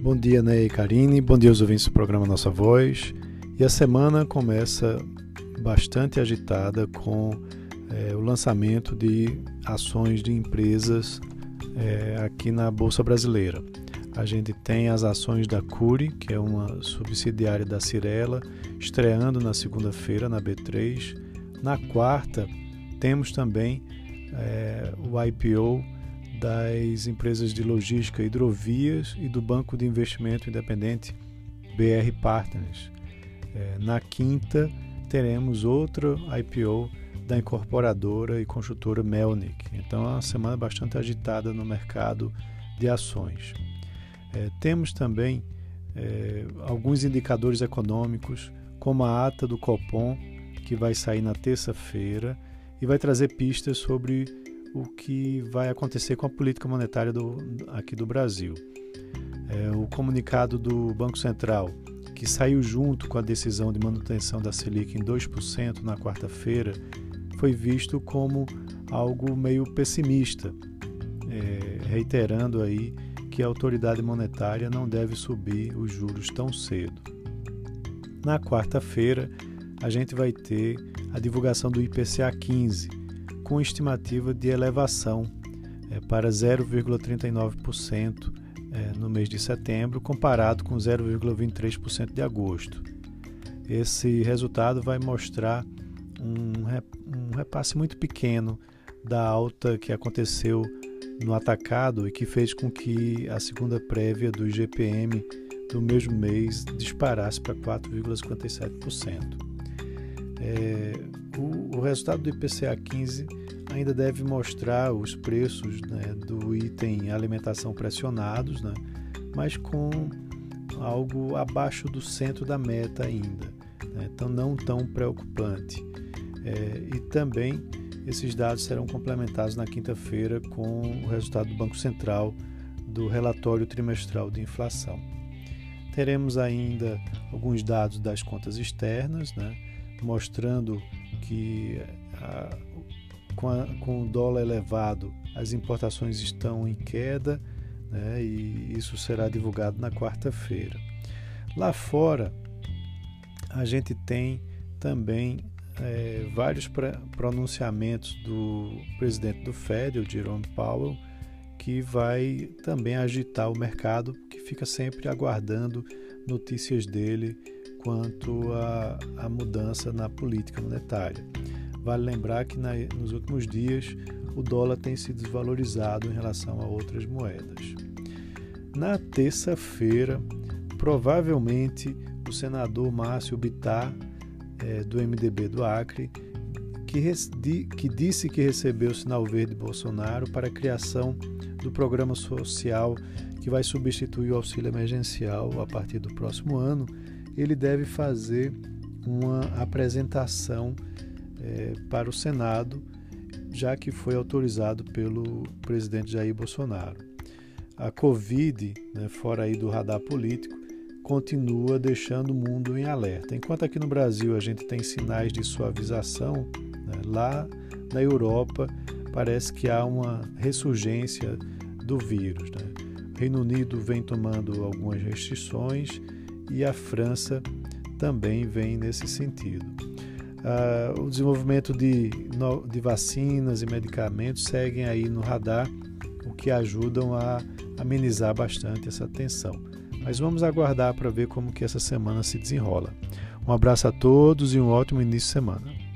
Bom dia, Ney e Karine. Bom dia aos ouvintes do programa Nossa Voz. E a semana começa bastante agitada com é, o lançamento de ações de empresas é, aqui na Bolsa Brasileira. A gente tem as ações da Curi, que é uma subsidiária da Cirela, estreando na segunda-feira na B3. Na quarta, temos também é, o IPO das empresas de logística Hidrovias e do Banco de Investimento Independente BR Partners. É, na quinta, teremos outro IPO da incorporadora e construtora Melnick. Então, é uma semana bastante agitada no mercado de ações. É, temos também é, alguns indicadores econômicos, como a ata do Copom, que vai sair na terça-feira e vai trazer pistas sobre o que vai acontecer com a política monetária do, aqui do Brasil. É, o comunicado do Banco Central, que saiu junto com a decisão de manutenção da Selic em 2% na quarta-feira, foi visto como algo meio pessimista, é, reiterando aí que a autoridade monetária não deve subir os juros tão cedo. Na quarta-feira, a gente vai ter a divulgação do IPCA 15, com estimativa de elevação é, para 0,39% é, no mês de setembro, comparado com 0,23% de agosto. Esse resultado vai mostrar um, um repasse muito pequeno da alta que aconteceu no atacado e que fez com que a segunda prévia do IGPM do mesmo mês disparasse para 4,57%. É, o, o, resultado do IPCA 15 ainda deve mostrar os preços né, do item alimentação pressionados, né, mas com algo abaixo do centro da meta ainda, né, então não tão preocupante. É, e também esses dados serão complementados na quinta-feira com o resultado do Banco Central do relatório trimestral de inflação. Teremos ainda alguns dados das contas externas, né, mostrando que a, com, a, com, o dólar elevado as importações estão em queda né, e isso será divulgado na quarta-feira. Lá fora, a gente tem também é, vários pronunciamentos do presidente do Fed, o Jerome Powell, que vai também agitar o mercado, que fica sempre aguardando notícias dele quanto à mudança na política monetária. Vale lembrar que na, nos últimos dias o dólar tem se desvalorizado em relação a outras moedas. Na terça-feira, provavelmente o senador Márcio Bittar é, do MDB do Acre, que, que disse que recebeu o sinal verde de Bolsonaro para a criação do programa social que vai substituir o auxílio emergencial a partir do próximo ano, ele deve fazer uma apresentação é, para o Senado, já que foi autorizado pelo presidente Jair Bolsonaro. A Covid, né, fora aí do radar político, continua deixando o mundo em alerta. Enquanto aqui no Brasil a gente tem sinais de suavização, né, lá na Europa parece que há uma ressurgência do vírus. Né? Reino Unido vem tomando algumas restrições e a França também vem nesse sentido. Ah, o desenvolvimento de, de vacinas e medicamentos seguem aí no radar, o que ajudam a amenizar bastante essa tensão. Mas vamos aguardar para ver como que essa semana se desenrola. Um abraço a todos e um ótimo início de semana.